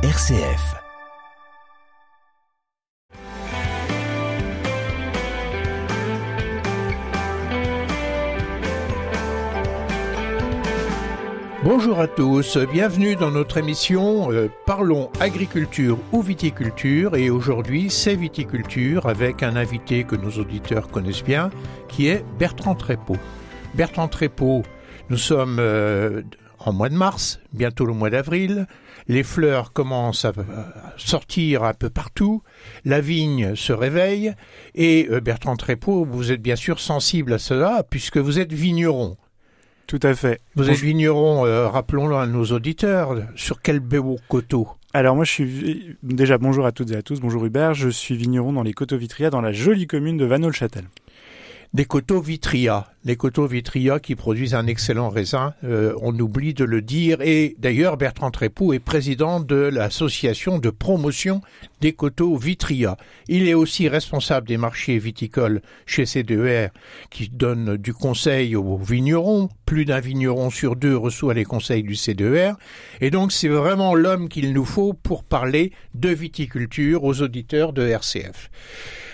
RCF. Bonjour à tous, bienvenue dans notre émission euh, Parlons agriculture ou viticulture et aujourd'hui c'est viticulture avec un invité que nos auditeurs connaissent bien qui est Bertrand Trépeau. Bertrand Trépeau, nous sommes euh, en mois de mars, bientôt le mois d'avril, les fleurs commencent à sortir un peu partout, la vigne se réveille et euh, Bertrand Trépeau, vous êtes bien sûr sensible à cela puisque vous êtes vigneron. Tout à fait. Vous êtes vigneron, euh, rappelons-le à nos auditeurs, sur quel beau coteau? Alors moi je suis déjà bonjour à toutes et à tous, bonjour Hubert, je suis vigneron dans les coteaux Vitria dans la jolie commune de Vanneau-le-Châtel des coteaux Vitria, les coteaux Vitria qui produisent un excellent raisin, euh, on oublie de le dire. Et d'ailleurs, Bertrand Trépoux est président de l'association de promotion des coteaux Vitria. Il est aussi responsable des marchés viticoles chez CDER, qui donne du conseil aux vignerons. Plus d'un vigneron sur deux reçoit les conseils du CDER. Et donc, c'est vraiment l'homme qu'il nous faut pour parler de viticulture aux auditeurs de RCF.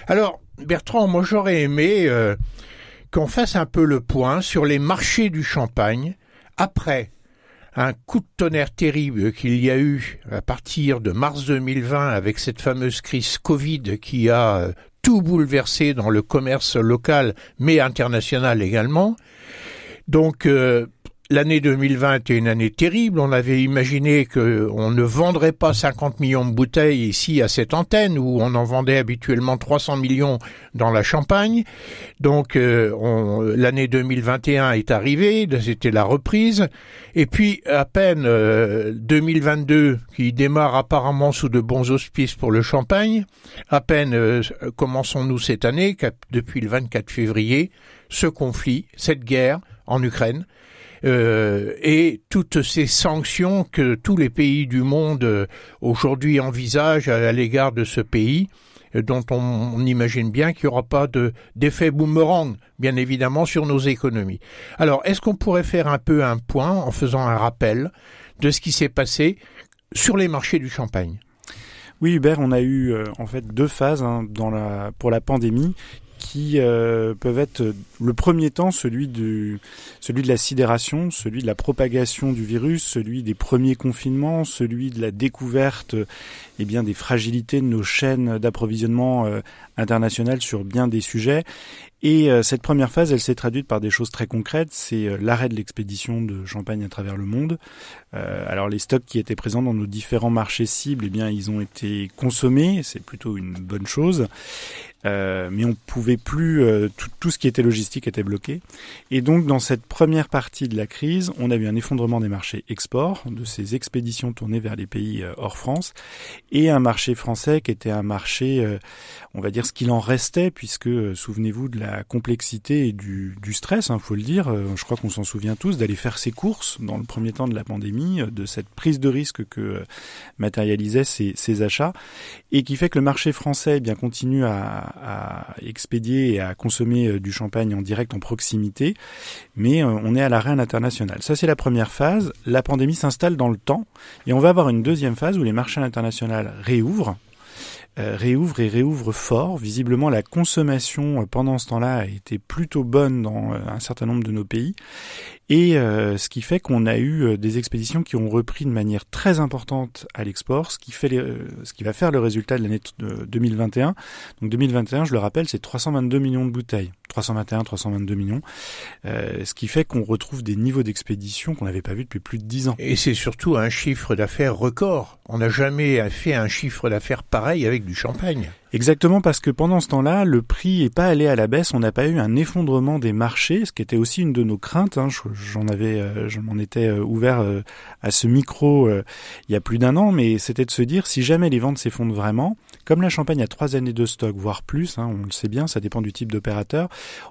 Alors, Bertrand, moi j'aurais aimé euh, qu'on fasse un peu le point sur les marchés du champagne après un coup de tonnerre terrible qu'il y a eu à partir de mars 2020 avec cette fameuse crise Covid qui a euh, tout bouleversé dans le commerce local mais international également. Donc euh, L'année 2020 était une année terrible. On avait imaginé qu'on ne vendrait pas 50 millions de bouteilles ici à cette antenne où on en vendait habituellement 300 millions dans la Champagne. Donc euh, l'année 2021 est arrivée, c'était la reprise. Et puis à peine 2022 euh, qui démarre apparemment sous de bons auspices pour le Champagne. À peine euh, commençons-nous cette année, depuis le 24 février, ce conflit, cette guerre en Ukraine euh, et toutes ces sanctions que tous les pays du monde euh, aujourd'hui envisagent à, l'égard de ce pays euh, dont on, imagine bien qu'il n'y aura pas d'effet boomerang, bien évidemment, sur nos économies. Alors, est-ce qu'on pourrait faire un peu un point en faisant un rappel de ce qui s'est passé sur les marchés du champagne? Oui, Hubert, on a eu en fait deux phases hein, pour la pandémie qui euh, peuvent être le premier temps celui du celui de la sidération, celui de la propagation du virus, celui des premiers confinements, celui de la découverte eh bien des fragilités de nos chaînes d'approvisionnement euh, internationales sur bien des sujets et euh, cette première phase, elle s'est traduite par des choses très concrètes. C'est euh, l'arrêt de l'expédition de champagne à travers le monde. Euh, alors les stocks qui étaient présents dans nos différents marchés cibles, eh bien, ils ont été consommés. C'est plutôt une bonne chose. Euh, mais on pouvait plus tout, tout, ce qui était logistique était bloqué et donc dans cette première partie de la crise on a eu un effondrement des marchés export de ces expéditions tournées vers les pays hors France et un marché français qui était un marché on va dire ce qu'il en restait puisque souvenez-vous de la complexité et du, stress, il hein, faut le dire. Euh, je crois qu'on s'en souvient tous d'aller faire ses courses dans le premier temps de la pandémie, euh, de cette prise de risque que euh, matérialisaient ces, achats, et qui fait que le marché français eh bien continue à, expédier et à consommer du champagne en direct en proximité, mais on est à l'arrêt international. Ça c'est la première phase. La pandémie s'installe dans le temps, et on va avoir une deuxième phase où les marchés internationaux réouvrent euh, réouvre et réouvre fort. Visiblement, la consommation euh, pendant ce temps-là a été plutôt bonne dans euh, un certain nombre de nos pays. Et ce qui fait qu'on a eu des expéditions qui ont repris de manière très importante à l'export, ce qui fait ce qui va faire le résultat de l'année 2021. Donc 2021, je le rappelle, c'est 322 millions de bouteilles. 321, 322 millions, ce qui fait qu'on retrouve des niveaux d'expédition qu'on n'avait pas vus depuis plus de 10 ans. Et c'est surtout un chiffre d'affaires record. On n'a jamais fait un chiffre d'affaires pareil avec du champagne. Exactement parce que pendant ce temps-là, le prix n'est pas allé à la baisse, on n'a pas eu un effondrement des marchés, ce qui était aussi une de nos craintes. Hein. J'en avais, euh, je m'en étais euh, ouvert euh, à ce micro il y a plus d'un an, mais c'était de se dire si jamais les ventes s'effondrent vraiment, comme la Champagne a trois années de stock, voire plus, hein, on le sait bien, ça dépend du type d'opérateur,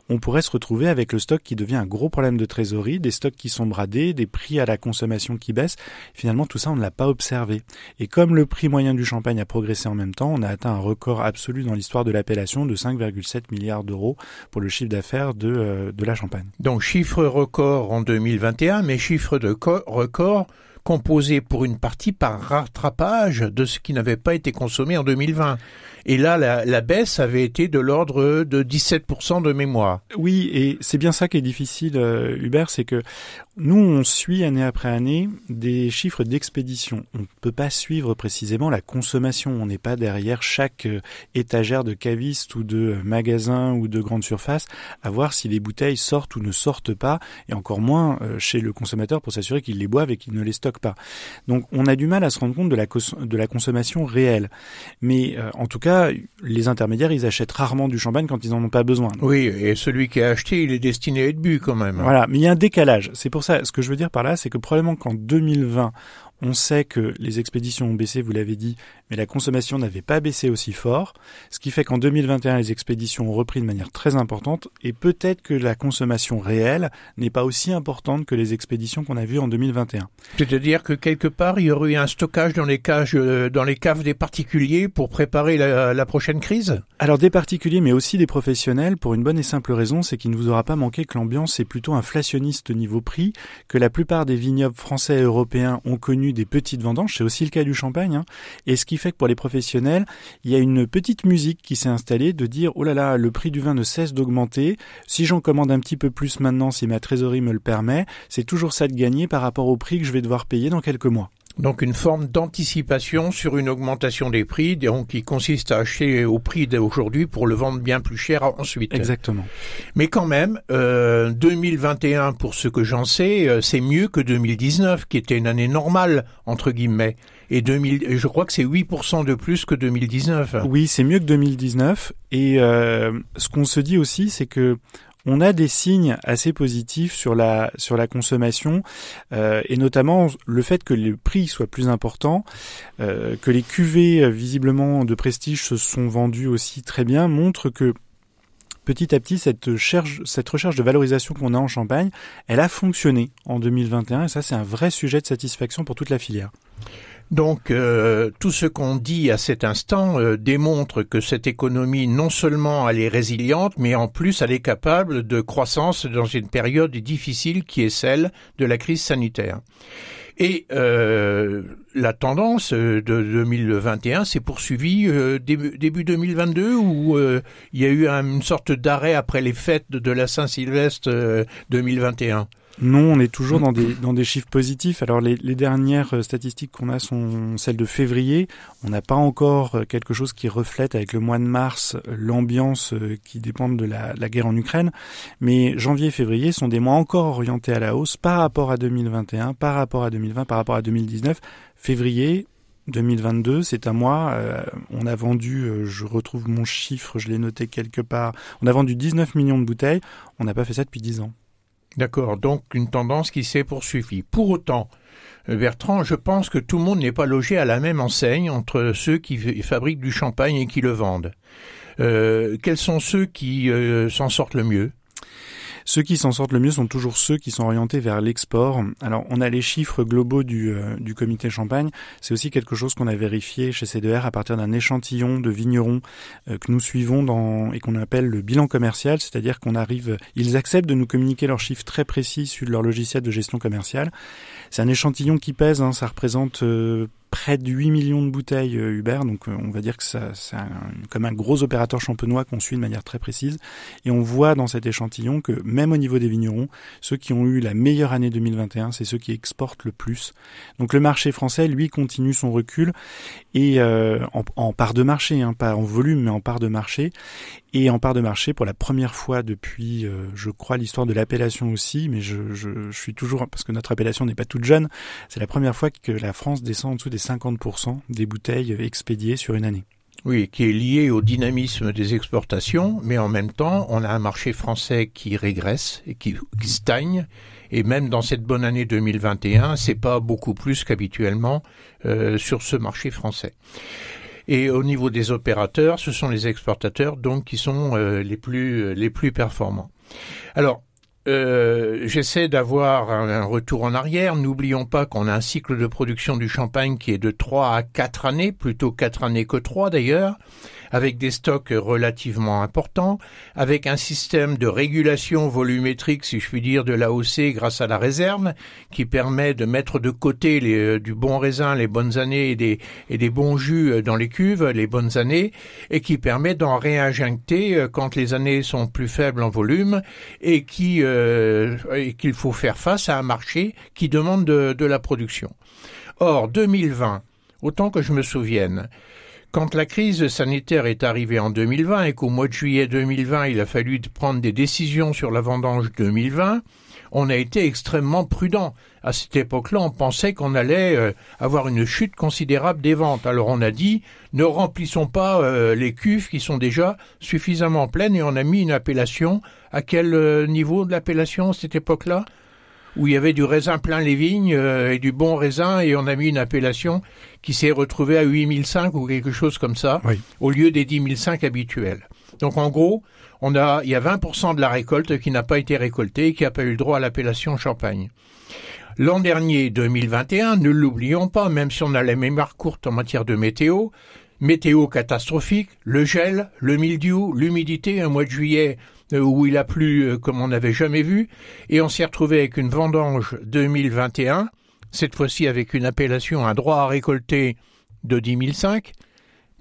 on pourrait se retrouver avec le stock qui devient un gros problème de trésorerie, des stocks qui sont bradés, des prix à la consommation qui baissent. Finalement, tout ça, on ne l'a pas observé. Et comme le prix moyen du champagne a progressé en même temps, on a atteint un record absolu dans l'histoire de l'appellation de 5,7 milliards d'euros pour le chiffre d'affaires de, euh, de la Champagne. Donc chiffre record en 2021, mais chiffre de record composé pour une partie par rattrapage de ce qui n'avait pas été consommé en 2020. Et là, la, la baisse avait été de l'ordre de 17% de mémoire. Oui, et c'est bien ça qui est difficile, euh, Hubert, c'est que nous, on suit année après année des chiffres d'expédition. On ne peut pas suivre précisément la consommation. On n'est pas derrière chaque euh, étagère de caviste ou de magasin ou de grande surface à voir si les bouteilles sortent ou ne sortent pas, et encore moins euh, chez le consommateur pour s'assurer qu'il les boive et qu'il ne les stocke pas. Donc on a du mal à se rendre compte de la, de la consommation réelle. Mais euh, en tout cas, les intermédiaires, ils achètent rarement du champagne quand ils n'en ont pas besoin. Oui, et celui qui a acheté, il est destiné à être bu quand même. Voilà, mais il y a un décalage. C'est pour ça, ce que je veux dire par là, c'est que probablement qu'en 2020, on sait que les expéditions ont baissé, vous l'avez dit, mais la consommation n'avait pas baissé aussi fort, ce qui fait qu'en 2021, les expéditions ont repris de manière très importante, et peut-être que la consommation réelle n'est pas aussi importante que les expéditions qu'on a vues en 2021. C'est-à-dire que quelque part, il y aurait eu un stockage dans les cages, euh, dans les caves des particuliers pour préparer la, la prochaine crise? Alors des particuliers, mais aussi des professionnels, pour une bonne et simple raison, c'est qu'il ne vous aura pas manqué que l'ambiance est plutôt inflationniste niveau prix, que la plupart des vignobles français et européens ont connu des petites vendanges, c'est aussi le cas du champagne, hein. et ce qui fait que pour les professionnels, il y a une petite musique qui s'est installée de dire oh là là, le prix du vin ne cesse d'augmenter, si j'en commande un petit peu plus maintenant, si ma trésorerie me le permet, c'est toujours ça de gagner par rapport au prix que je vais devoir payer dans quelques mois. Donc une forme d'anticipation sur une augmentation des prix, donc qui consiste à acheter au prix d'aujourd'hui pour le vendre bien plus cher ensuite. Exactement. Mais quand même, euh, 2021, pour ce que j'en sais, euh, c'est mieux que 2019, qui était une année normale entre guillemets. Et 2000, je crois que c'est 8% de plus que 2019. Oui, c'est mieux que 2019. Et euh, ce qu'on se dit aussi, c'est que on a des signes assez positifs sur la sur la consommation euh, et notamment le fait que le prix soit plus important, euh, que les cuvées euh, visiblement de prestige se sont vendues aussi très bien montre que petit à petit cette recherche, cette recherche de valorisation qu'on a en Champagne, elle a fonctionné en 2021 et ça c'est un vrai sujet de satisfaction pour toute la filière. Donc euh, tout ce qu'on dit à cet instant euh, démontre que cette économie non seulement elle est résiliente, mais en plus elle est capable de croissance dans une période difficile qui est celle de la crise sanitaire. Et euh, la tendance de 2021 s'est poursuivie euh, début, début 2022 où il y a eu une sorte d'arrêt après les fêtes de la Saint-Sylvestre 2021. Non, on est toujours dans des, dans des chiffres positifs. Alors les, les dernières euh, statistiques qu'on a sont celles de février. On n'a pas encore euh, quelque chose qui reflète avec le mois de mars euh, l'ambiance qui dépend de la, la, guerre en Ukraine. Mais janvier et février sont des mois encore orientés à la hausse par rapport à 2021, par rapport à 2020, par rapport à 2019. Février, 2022, c'est un mois. on a vendu, je retrouve mon chiffre, je l'ai noté quelque part. On a vendu 19 millions de bouteilles. On n'a pas fait ça depuis 10 ans. D'accord, donc une tendance qui s'est poursuivie. Pour autant, euh, Bertrand, je pense que tout le monde n'est pas logé à la même enseigne entre ceux qui fabriquent du champagne et qui le vendent. Euh, quels sont ceux qui euh, s'en sortent le mieux? Ceux qui s'en sortent le mieux sont toujours ceux qui sont orientés vers l'export. Alors, on a les chiffres globaux du, euh, du comité Champagne. C'est aussi quelque chose qu'on a vérifié chez C2R à partir d'un échantillon de vignerons euh, que nous suivons dans, et qu'on appelle le bilan commercial, c'est-à-dire qu'on arrive, ils acceptent de nous communiquer leurs chiffres très précis sur leur logiciel de gestion commerciale. C'est un échantillon qui pèse, hein, ça représente euh, près de 8 millions de bouteilles euh, Uber, donc euh, on va dire que c'est comme un gros opérateur champenois qu'on suit de manière très précise. Et on voit dans cet échantillon que même au niveau des vignerons, ceux qui ont eu la meilleure année 2021, c'est ceux qui exportent le plus. Donc le marché français, lui, continue son recul et euh, en, en, part de marché, hein, pas en volume, mais en part de marché. Et en part de marché, pour la première fois depuis, euh, je crois, l'histoire de l'appellation aussi, mais je, je, je, suis toujours, parce que notre appellation n'est pas toute jeune, c'est la première fois que la France descend en dessous des 50% des bouteilles expédiées sur une année. Oui, qui est lié au dynamisme des exportations, mais en même temps, on a un marché français qui régresse et qui, qui stagne. Et même dans cette bonne année 2021, c'est pas beaucoup plus qu'habituellement euh, sur ce marché français. Et au niveau des opérateurs, ce sont les exportateurs donc qui sont euh, les plus les plus performants. Alors euh, j'essaie d'avoir un, retour en arrière. N'oublions pas qu'on a un cycle de production du champagne qui est de 3 à 4 années, plutôt 4 années que 3 d'ailleurs avec des stocks relativement importants, avec un système de régulation volumétrique, si je puis dire, de l'AOC grâce à la réserve, qui permet de mettre de côté euh, du bon raisin, les bonnes années et des, et des bons jus euh, dans les cuves, les bonnes années, et qui permet d'en réinjecter euh, quand les années sont plus faibles en volume et qui et qu'il faut faire face à un marché qui demande de, de la production. Or, 2020, autant que je me souvienne, quand la crise sanitaire est arrivée en 2020 et qu'au mois de juillet 2020, il a fallu prendre des décisions sur la vendange 2020, on a été extrêmement prudent. À cette époque-là, on pensait qu'on allait euh, avoir une chute considérable des ventes. Alors on a dit, ne remplissons pas euh, les cuves qui sont déjà suffisamment pleines et on a mis une appellation. À quel euh, niveau de l'appellation à cette époque-là? Où il y avait du raisin plein les vignes euh, et du bon raisin et on a mis une appellation qui s'est retrouvée à 8005 ou quelque chose comme ça au lieu des 10005 habituels. Donc en gros, on a il y a 20% de la récolte qui n'a pas été récoltée et qui n'a pas eu le droit à l'appellation champagne. L'an dernier, 2021, ne l'oublions pas, même si on a la mémoire courte en matière de météo, météo catastrophique, le gel, le mildiou, l'humidité, un mois de juillet euh, où il a plu euh, comme on n'avait jamais vu, et on s'est retrouvé avec une vendange 2021, cette fois-ci avec une appellation, un droit à récolter de 10 005,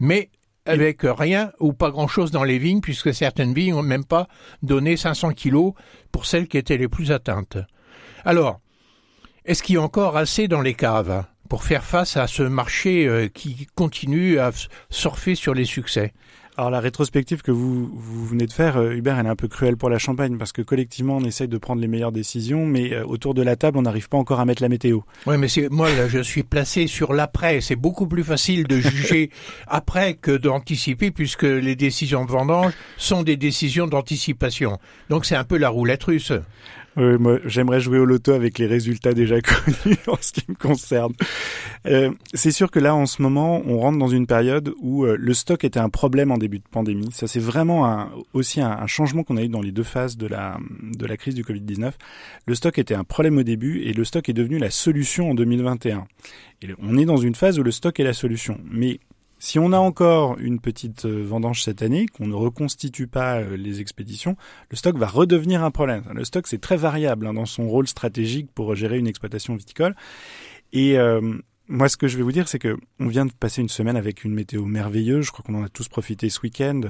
mais avec rien ou pas grand-chose dans les vignes, puisque certaines vignes n'ont même pas donné 500 kilos pour celles qui étaient les plus atteintes. Alors, est-ce qu'il y a encore assez dans les caves? Pour faire face à ce marché euh, qui continue à surfer sur les succès alors la rétrospective que vous, vous venez de faire, euh, Hubert, elle est un peu cruelle pour la Champagne parce que collectivement on essaye de prendre les meilleures décisions, mais euh, autour de la table on n'arrive pas encore à mettre la météo. Oui, mais moi là, je suis placé sur l'après. C'est beaucoup plus facile de juger après que d'anticiper puisque les décisions de vendange sont des décisions d'anticipation. Donc c'est un peu la roulette russe. Oui, moi, j'aimerais jouer au loto avec les résultats déjà connus en ce qui me concerne. Euh, c'est sûr que là, en ce moment, on rentre dans une période où euh, le stock était un problème en début de pandémie. Ça, c'est vraiment aussi un, un changement qu'on a eu dans les deux phases de la, de la crise du Covid-19. Le stock était un problème au début et le stock est devenu la solution en 2021. Et on est dans une phase où le stock est la solution. Mais si on a encore une petite euh, vendange cette année, qu'on ne reconstitue pas euh, les expéditions, le stock va redevenir un problème. Le stock, c'est très variable hein, dans son rôle stratégique pour gérer une exploitation viticole. Et euh, moi, ce que je vais vous dire, c'est que on vient de passer une semaine avec une météo merveilleuse. Je crois qu'on en a tous profité ce week-end.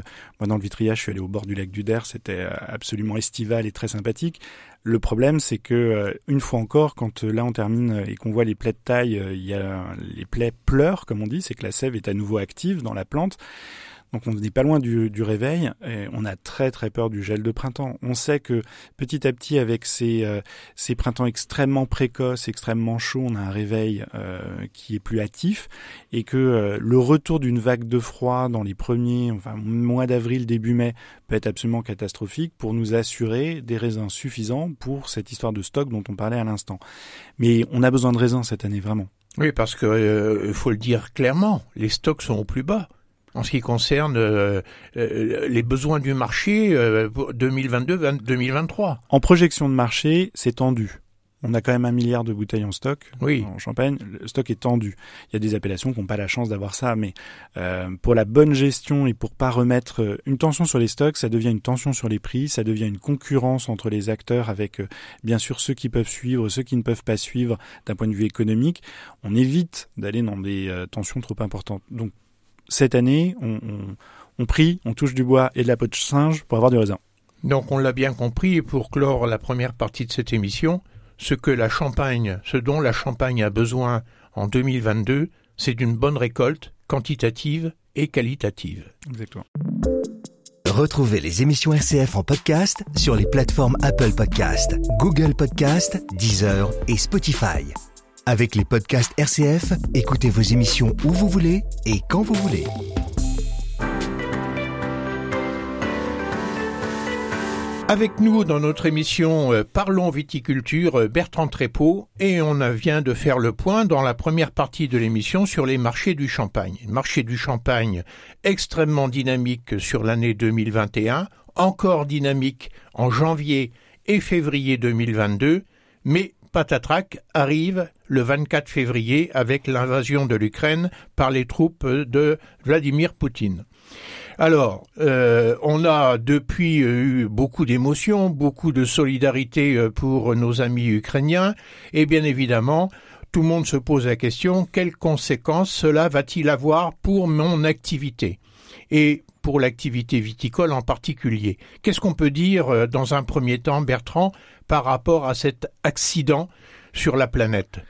Moi, dans le Vitriage, je suis allé au bord du lac du Der. C'était euh, absolument estival et très sympathique. Le problème, c'est que euh, une fois encore, quand euh, là on termine et qu'on voit les plaies de taille, il y a les plaies pleurent, comme on dit, c'est que la sève est à nouveau active dans la plante. Donc on n'est pas loin du, réveil et on a très très peur du gel de printemps. On sait que petit à petit avec ces, euh, ces printemps extrêmement précoces, extrêmement chauds, on a un réveil euh, qui est plus hâtif et que euh, le retour d'une vague de froid dans les premiers enfin mois d'avril début mai peut être absolument catastrophique pour nous assurer des raisins suffisants pour cette histoire de stock dont on parlait à l'instant. Mais on a besoin de raisins cette année vraiment. Oui, parce que il faut le dire clairement, les stocks sont au plus bas en ce qui concerne euh, euh, les besoins du marché 2022-2023. Euh, en projection de marché, c'est tendu. On a quand même un milliard de bouteilles en stock oui. en Champagne. Le stock est tendu. Il y a des appellations qui n'ont pas la chance d'avoir ça, mais pour la bonne gestion et pour pas remettre une tension sur les stocks, ça devient une tension sur les prix, ça devient une concurrence entre les acteurs avec bien sûr ceux qui peuvent suivre, ceux qui ne peuvent pas suivre d'un point de vue économique. On évite d'aller dans des tensions trop importantes. Donc cette année, on, on, prie, on touche du bois et de la peau de singe pour avoir du raisin. Donc on l'a bien compris, pour clore la première partie de cette émission, ce que la Champagne, ce dont la Champagne a besoin en 2022, c'est d'une bonne récolte quantitative et qualitative. Exactement. Retrouvez les émissions RCF en podcast sur les plateformes Apple Podcast, Google Podcast, Deezer et Spotify. Avec les podcasts RCF, écoutez vos émissions où vous voulez et quand vous voulez. Avec nous dans notre émission euh, Parlons viticulture, euh, Bertrand Trépeau, et on vient de faire le point dans la première partie de l'émission sur les marchés du champagne. Marché du champagne extrêmement dynamique sur l'année 2021, encore dynamique en janvier et février 2022, mais patatrac arrive le 24 février avec l'invasion de l'Ukraine par les troupes de Vladimir Poutine. Alors, euh, on a depuis eu beaucoup d'émotions, beaucoup de solidarité euh, pour nos amis ukrainiens, et bien évidemment, tout le monde se pose la question, quelles conséquences cela va-t-il avoir pour mon activité? Et pour l'activité viticole en particulier. Qu'est-ce qu'on peut dire euh, dans un premier temps, Bertrand, par rapport à cet accident sur la planète?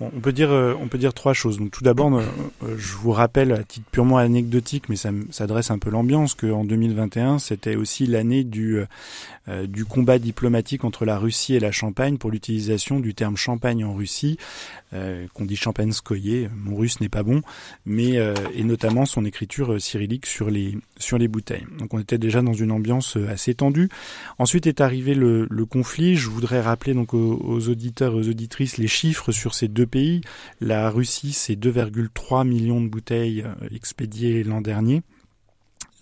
On peut dire, euh, on peut dire trois choses. Donc, tout d'abord, euh, euh, je vous rappelle à titre purement anecdotique, mais ça s'adresse un peu l'ambiance, qu'en 2021, c'était aussi l'année du du combat diplomatique entre la Russie et la Champagne pour l'utilisation du terme Champagne en Russie, qu'on dit Champagne-Skoye. Mon russe n'est pas bon, mais et notamment son écriture cyrillique sur les sur les bouteilles. Donc, on était déjà dans une ambiance assez tendue. Ensuite est arrivé le, conflit. Je voudrais rappeler donc aux, aux auditeurs et aux auditrices les chiffres sur ces deux pays. La Russie, c'est 2,3 millions de bouteilles euh, expédiées l'an dernier.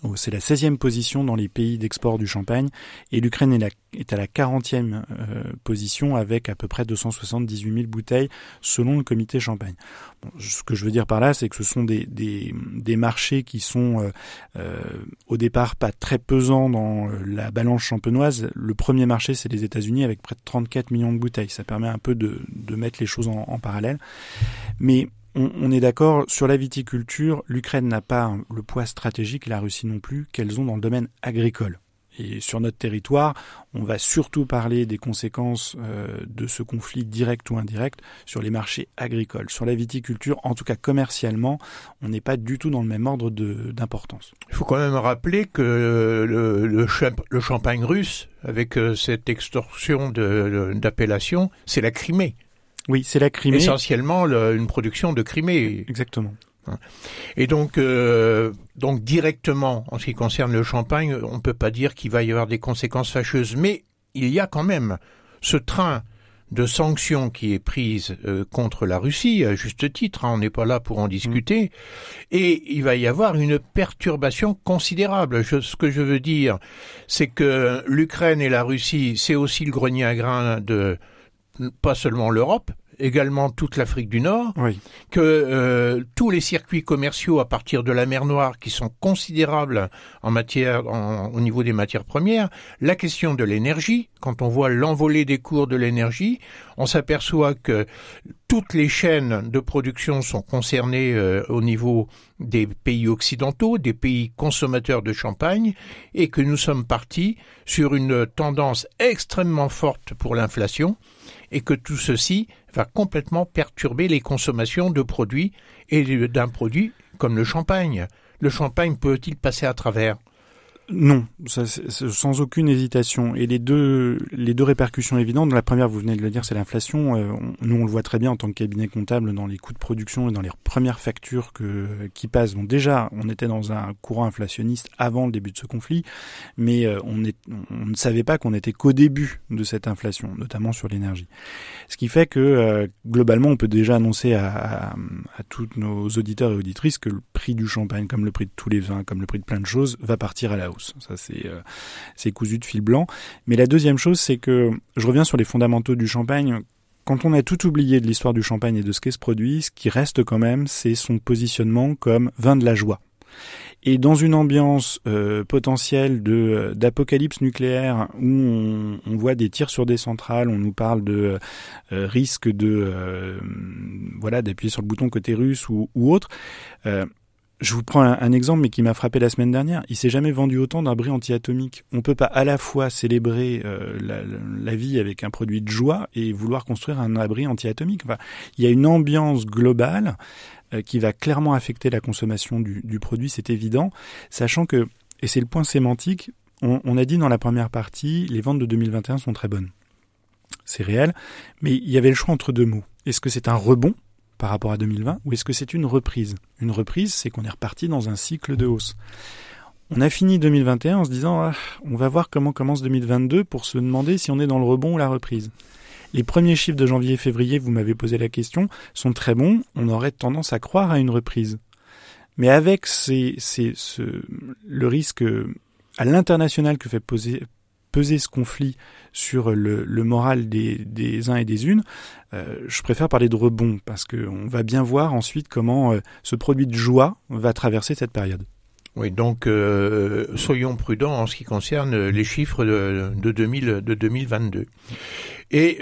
Oh, c'est la 16e position dans les pays d'export du champagne et l'Ukraine est, à la 40e euh, position avec à peu près 278 000 bouteilles selon le comité champagne. ce que je veux dire par là, c'est que ce sont des, des, marchés qui sont euh, au départ pas très pesants dans la balance champenoise. Le premier marché, c'est les États-Unis avec près de 34 millions de bouteilles. Ça permet un peu de, de mettre les choses en, en parallèle. Mais on, est d'accord sur la viticulture, l'Ukraine n'a pas le poids stratégique, la Russie non plus, qu'elles ont dans le domaine agricole. Et sur notre territoire, on va surtout parler des conséquences euh, de ce conflit direct ou indirect sur les marchés agricoles. Sur la viticulture, en tout cas commercialement, on n'est pas du tout dans le même ordre d'importance. Il faut quand même rappeler que le, champagne russe, avec euh, cette extorsion d'appellation, c'est la Crimée. Oui, c'est la Crimée. Essentiellement une production de Crimée. Exactement. Hein. Et donc, euh, donc directement, en ce qui concerne le champagne, on ne peut pas dire qu'il va y avoir des conséquences fâcheuses, mais il y a quand même ce train de sanctions qui est prise euh, contre la Russie, à juste titre, hein, on n'est pas là pour en discuter, mm. et il va y avoir une perturbation considérable. ce que je veux dire, c'est que l'Ukraine et la Russie, c'est aussi le grenier à grains de pas seulement l'Europe, également toute l'Afrique du Nord, que euh, tous les circuits commerciaux à partir de la mer Noire qui sont considérables en matière, au niveau des matières premières, la question de l'énergie, quand on voit l'envolée des cours de l'énergie, on s'aperçoit que toutes les chaînes de production sont concernées euh, au niveau des pays occidentaux, des pays consommateurs de champagne, et que nous sommes partis sur une tendance extrêmement forte pour l'inflation, et que tout ceci va complètement perturber les consommations de produits et d'un produit comme le champagne. Le champagne peut-il passer à travers? Non, ça, sans aucune hésitation. Et les deux, les deux répercussions évidentes, la première, vous venez de le dire, c'est l'inflation. Euh, nous, on le voit très bien en tant que cabinet comptable dans les coûts de production et dans les premières factures que, qui passent. Donc déjà, on était dans un courant inflationniste avant le début de ce conflit, mais euh, on, est, on ne savait pas qu'on était qu'au début de cette inflation, notamment sur l'énergie. Ce qui fait que euh, globalement, on peut déjà annoncer à, à, à tous nos auditeurs et auditrices que le prix du champagne, comme le prix de tous les vins, comme le prix de plein de choses, va partir à la hausse. Ça, euh, c'est cousu de fil blanc. Mais la deuxième chose, c'est que je reviens sur les fondamentaux du champagne. Quand on a tout oublié de l'histoire du champagne et de ce qu'est ce produit, ce qui reste quand même, c'est son positionnement comme vin de la joie. Et dans une ambiance euh, potentielle de d'apocalypse nucléaire où on, voit des tirs sur des centrales, on nous parle de euh, risque de voilà d'appuyer sur le bouton côté russe ou, ou autre. Je vous prends un, exemple, mais qui m'a frappé la semaine dernière. Il s'est jamais vendu autant d'abris anti-atomiques. On peut pas à la fois célébrer euh, la, vie avec un produit de joie et vouloir construire un abri anti-atomique. Enfin, il y a une ambiance globale euh, qui va clairement affecter la consommation du, du produit, c'est évident, sachant que, et c'est le point sémantique, on, on a dit dans la première partie, les ventes de 2021 sont très bonnes. C'est réel, mais il y avait le choix entre deux mots. Est-ce que c'est un rebond par rapport à 2020 ou est-ce que c'est une reprise? Une reprise, c'est qu'on est reparti dans un cycle de hausse. On a fini 2021 en se disant ah, on va voir comment commence 2022 pour se demander si on est dans le rebond ou la reprise. Les premiers chiffres de janvier et février, vous m'avez posé la question, sont très bons, on aurait tendance à croire à une reprise. Mais avec le risque à l'international que fait poser, peser ce conflit sur le, moral des, uns et des unes, euh, je préfère parler de rebond parce qu'on va bien voir ensuite comment euh, ce produit de joie va traverser cette période. Oui, donc euh, soyons prudents en ce qui concerne les chiffres de, de, 2000, de 2022. Et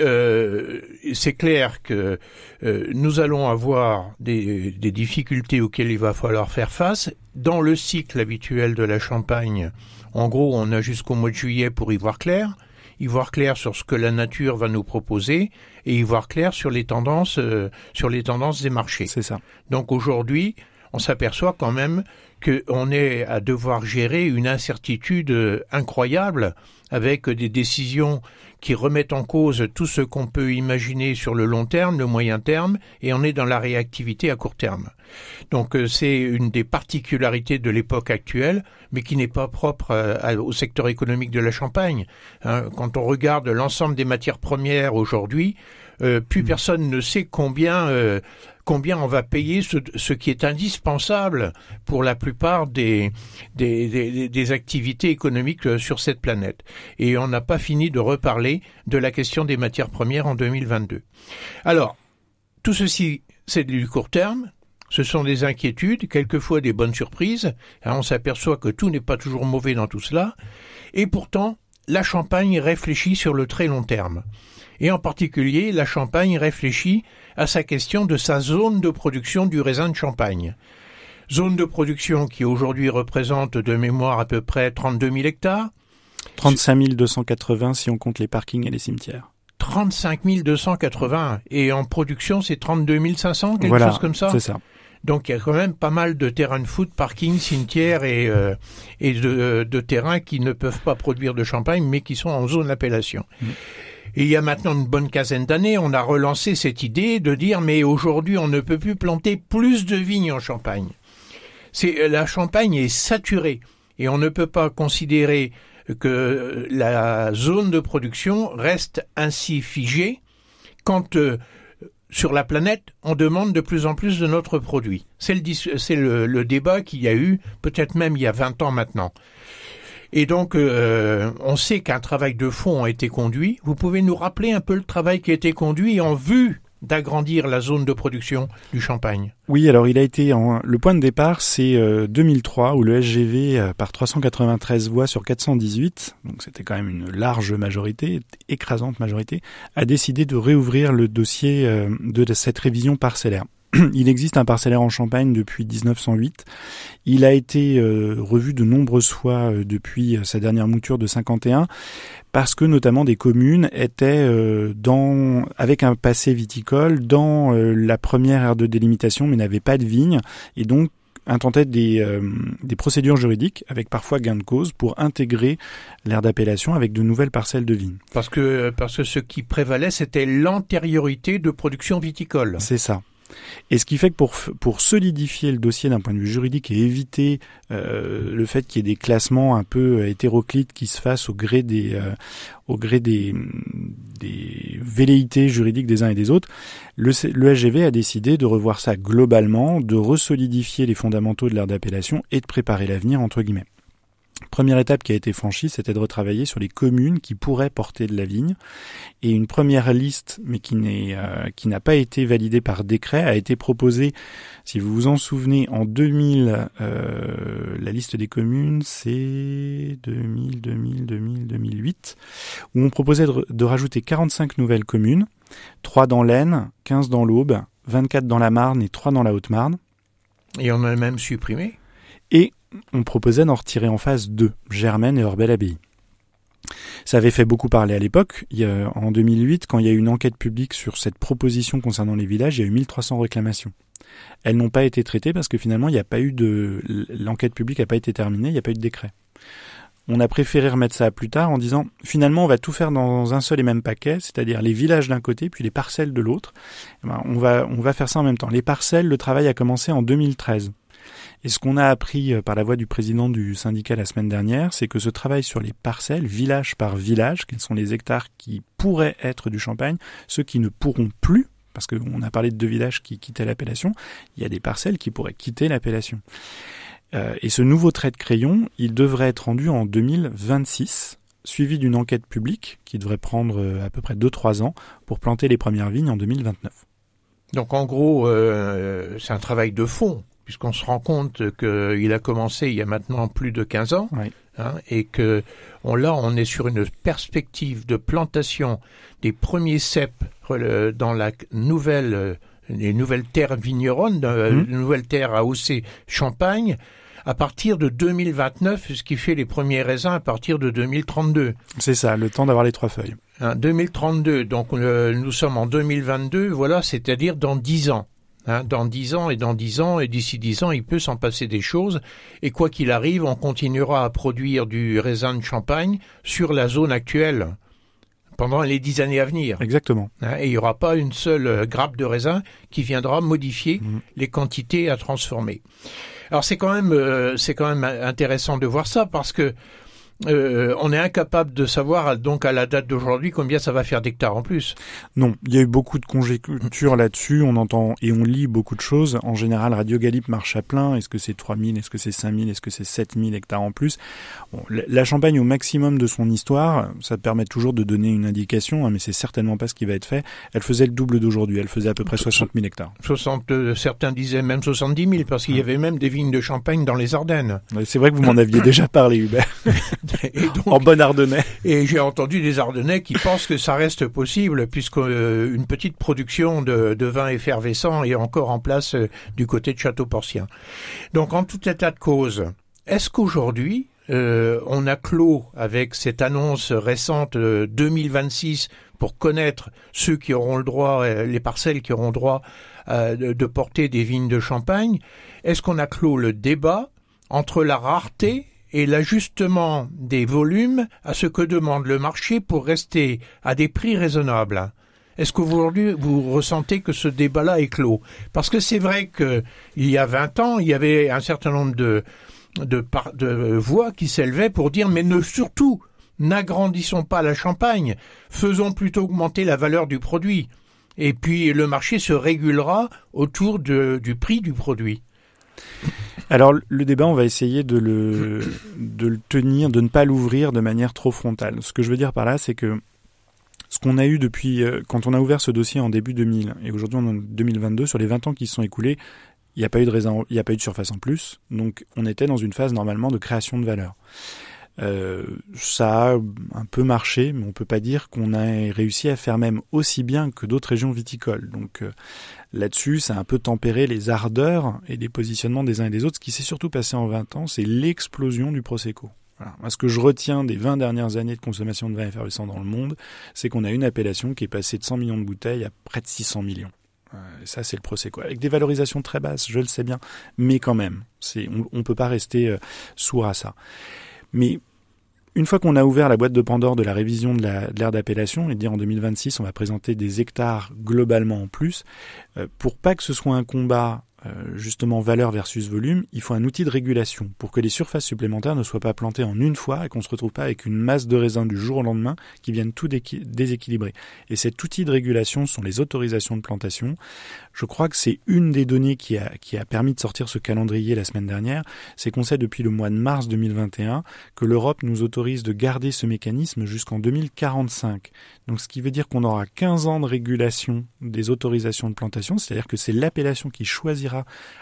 c'est clair que nous allons avoir des, des, difficultés auxquelles il va falloir faire face. Dans le cycle habituel de la Champagne, en gros, on a jusqu'au mois de juillet pour y voir clair, y voir clair sur ce que la nature va nous proposer et y voir clair sur les tendances, sur les tendances des marchés. C'est ça. Donc aujourd'hui, on s'aperçoit quand même qu'on est à devoir gérer une incertitude incroyable avec des décisions qui remettent en cause tout ce qu'on peut imaginer sur le long terme, le moyen terme, et on est dans la réactivité à court terme. Donc euh, c'est une des particularités de l'époque actuelle, mais qui n'est pas propre euh, au secteur économique de la Champagne. Hein. Quand on regarde l'ensemble des matières premières aujourd'hui, euh, plus mmh. personne ne sait combien combien on va payer ce, qui est indispensable pour la plupart des, activités économiques euh, sur cette planète. Et on n'a pas fini de reparler de la question des matières premières en 2022. Alors, tout ceci, c'est du court terme. Ce sont des inquiétudes, quelquefois des bonnes surprises. Hein, on s'aperçoit que tout n'est pas toujours mauvais dans tout cela. Et pourtant, la Champagne réfléchit sur le très long terme. Et en particulier, la Champagne réfléchit à sa question de sa zone de production du raisin de Champagne. Zone de production qui aujourd'hui représente de mémoire à peu près 32 000 hectares. 35 280 si on compte les parkings et les cimetières. 35 280 et en production c'est 32 500 quelque chose comme ça. C'est ça. Donc il y a quand même pas mal de terrains de foot, parkings, cimetières et, euh, et de, de, terrains qui ne peuvent pas produire de champagne mais qui sont en zone d'appellation. Mm. Et il y a maintenant une bonne quinzaine d'années, on a relancé cette idée de dire mais aujourd'hui on ne peut plus planter plus de vignes en Champagne. C'est la Champagne est saturée et on ne peut pas considérer que la zone de production reste ainsi figée quand euh, sur la planète, on demande de plus en plus de notre produit. C'est le, le, débat qu'il y a eu, peut-être même il y a 20 ans maintenant. Et donc, euh, on sait qu'un travail de fond a été conduit. Vous pouvez nous rappeler un peu le travail qui a été conduit en vue d'agrandir la zone de production du champagne Oui, alors il a été en, le point de départ, c'est 2003 euh, où le SGV euh, par 393 voix sur 418, donc c'était quand même une large majorité, écrasante majorité, a décidé de réouvrir le dossier de cette révision parcellaire. Il existe un parcellaire en Champagne depuis 1908. Il a été euh, revu de nombreuses fois euh, depuis euh, sa dernière mouture de 51 parce que notamment des communes étaient dans avec un passé viticole dans la première ère de délimitation mais n'avaient pas de vignes et donc intentaient des, des procédures juridiques avec parfois gain de cause pour intégrer l'ère d'appellation avec de nouvelles parcelles de vignes. Parce que parce que ce qui prévalait c'était l'antériorité de production viticole. C'est ça. Et ce qui fait que pour, pour solidifier le dossier d'un point de vue juridique et éviter euh, le fait qu'il y ait des classements un peu hétéroclites qui se fassent au gré des, euh, au gré des, des velléités juridiques des uns et des autres, le, le SGV a décidé de revoir ça globalement, de resolidifier les fondamentaux de l'ère d'appellation et de préparer l'avenir entre guillemets. Première étape qui a été franchie, c'était de retravailler sur les communes qui pourraient porter de la vigne. Et une première liste, mais qui n'est euh, qui n'a pas été validée par décret, a été proposée. Si vous vous en souvenez, en 2000, euh, la liste des communes, c'est 2000, 2000, 2000, 2008, où on proposait de, de rajouter 45 nouvelles communes, 3 dans l'Aisne, 15 dans l'Aube, 24 dans la Marne et 3 dans la Haute-Marne. Et on a même supprimé? Et on proposait d'en retirer en face deux, Germaine et Orbel-Abbaye. Ça avait fait beaucoup parler à l'époque. En 2008, quand il y a eu une enquête publique sur cette proposition concernant les villages, il y a eu 1300 réclamations. Elles n'ont pas été traitées parce que finalement, il n'y a pas eu de, l'enquête publique n'a pas été terminée, il n'y a pas eu de décret. On a préféré remettre ça plus tard en disant, finalement, on va tout faire dans un seul et même paquet, c'est-à-dire les villages d'un côté, puis les parcelles de l'autre. Eh ben, on va, on va faire ça en même temps. Les parcelles, le travail a commencé en 2013. Et ce qu'on a appris euh, par la voix du président du syndicat la semaine dernière, c'est que ce travail sur les parcelles, village par village, quels sont les hectares qui pourraient être du champagne, ceux qui ne pourront plus, parce qu'on a parlé de deux villages qui quittaient l'appellation, il y a des parcelles qui pourraient quitter l'appellation. Euh, et ce nouveau trait de crayon, il devrait être rendu en 2026. suivi d'une enquête publique qui devrait prendre à peu près 2-3 ans pour planter les premières vignes en 2029. Donc en gros, euh, c'est un travail de fond, puisqu'on se rend compte qu'il a commencé il y a maintenant plus de 15 ans, hein, et que on, là, on est sur une perspective de plantation des premiers cèpes euh, dans la nouvelle, euh, les nouvelles terres vigneronnes, mmh. les nouvelles terres AOC Champagne, à partir de 2029, ce qui fait les premiers raisins à partir de 2032. C'est ça, le temps d'avoir les trois feuilles. 2032, hein, donc euh, nous sommes en 2022, voilà, c'est-à-dire dans dix ans. Hein, dans dix ans et dans dix ans et d'ici dix ans, il peut s'en passer des choses. Et quoi qu'il arrive, on continuera à produire du raisin de champagne sur la zone actuelle pendant les dix années à venir. Exactement. Hein, et il n'y aura pas une seule euh, grappe de raisin qui viendra modifier mmh. les quantités à transformer. Alors c'est quand même euh, c'est quand même intéressant de voir ça parce que euh, on est incapable de savoir donc à la date d'aujourd'hui combien ça va faire d'hectares en plus. Non, il y a eu beaucoup de conjectures là-dessus, on entend et on lit beaucoup de choses. En général, Radio Galip marche à plein. Est-ce que c'est 3000, est-ce que c'est 5000, est-ce que c'est 7000 hectares en plus? La Champagne au maximum de son histoire, ça permet toujours de donner une indication, hein, mais c'est certainement pas ce qui va être fait. Elle faisait le double d'aujourd'hui, elle faisait à peu près 60 000 hectares. 60, euh, certains disaient même 70 000 parce qu'il y avait même des vignes de Champagne dans les Ardennes. C'est vrai que vous m'en aviez déjà parlé, Hubert. en bon Ardennais. Et j'ai entendu des Ardennais qui pensent que ça reste possible puisque euh, une petite production de, vin effervescent est encore en place euh, du côté de Château-Porcien. Donc en tout état de cause, est-ce qu'aujourd'hui euh, on a clos avec cette annonce récente 2026 pour connaître ceux qui auront le droit, les parcelles qui auront droit de porter des vignes de champagne? Est-ce qu'on a clos le débat entre la rareté et l'ajustement des volumes à ce que demande le marché pour rester à des prix raisonnables. Est-ce qu'aujourd'hui vous ressentez que ce débat-là est clos? Parce que c'est vrai qu'il y a 20 ans, il y avait un certain nombre de, voix qui s'élevaient pour dire mais ne surtout n'agrandissons pas la Champagne, faisons plutôt augmenter la valeur du produit. Et puis le marché se régulera autour du prix du produit. Alors le débat, on va essayer de le, de le tenir, de ne pas l'ouvrir de manière trop frontale. Ce que je veux dire par là, c'est que ce qu'on a eu depuis euh, quand on a ouvert ce dossier en début 2000 et aujourd'hui en 2022, sur les 20 ans qui se sont écoulés, il n'y a pas eu de raisin, il n'y a pas eu de surface en plus, donc on était dans une phase normalement de création de valeur. Euh, ça a un peu marché, mais on peut pas dire qu'on a réussi à faire même aussi bien que d'autres régions viticoles. Donc euh, là-dessus, ça a un peu tempéré les ardeurs et les positionnements des uns et des autres. Ce qui s'est surtout passé en 20 ans, c'est l'explosion du Prosecco. Voilà. ce que je retiens des 20 dernières années de consommation de vin effervescent dans le monde, c'est qu'on a une appellation qui est passée de 100 millions de bouteilles à près de 600 millions. Euh, ça, c'est le Prosecco. Avec des valorisations très basses, je le sais bien, mais quand même, on ne peut pas rester sourd à ça. Mais une fois qu'on a ouvert la boîte de Pandore de la révision de l'ère d'appellation, et dire en 2026 on va présenter des hectares globalement en plus, euh, pour pas que ce soit un combat justement valeur versus volume, il faut un outil de régulation pour que les surfaces supplémentaires ne soient pas plantées en une fois et qu'on se retrouve pas avec une masse de raisin du jour au lendemain qui viennent tout déséquilibrer. Et cet outil de régulation sont les autorisations de plantation. Je crois que c'est une des données qui a, qui a permis de sortir ce calendrier la semaine dernière, c'est qu'on sait depuis le mois de mars 2021 que l'Europe nous autorise de garder ce mécanisme jusqu'en 2045. Donc ce qui veut dire qu'on aura 15 ans de régulation des autorisations de plantation, c'est-à-dire que c'est l'appellation qui choisira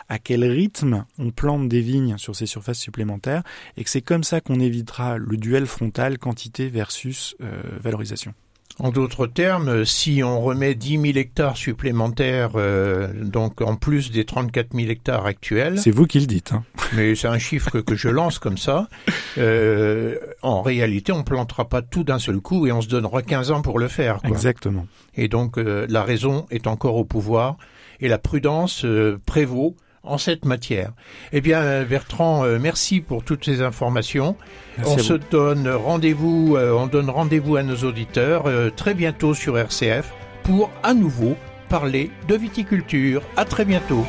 à quel rythme on plante des vignes sur ces surfaces supplémentaires et que c'est comme ça qu'on évitera le duel frontal quantité versus euh, valorisation. En d'autres termes, si on remet 10 000 hectares supplémentaires, euh, donc en plus des 34 000 hectares actuels. C'est vous qui le dites. Hein. Mais c'est un chiffre que, je lance comme ça. Euh, en réalité, on plantera pas tout d'un seul coup et on se donnera 15 ans pour le faire. Exactement. Et donc, euh, la raison est encore au pouvoir et la prudence prévaut en cette matière. Eh bien, Bertrand, euh, merci pour toutes ces informations. on se donne rendez-vous, euh, on donne rendez-vous à nos auditeurs euh, très bientôt sur RCF pour à nouveau parler de viticulture. À très bientôt.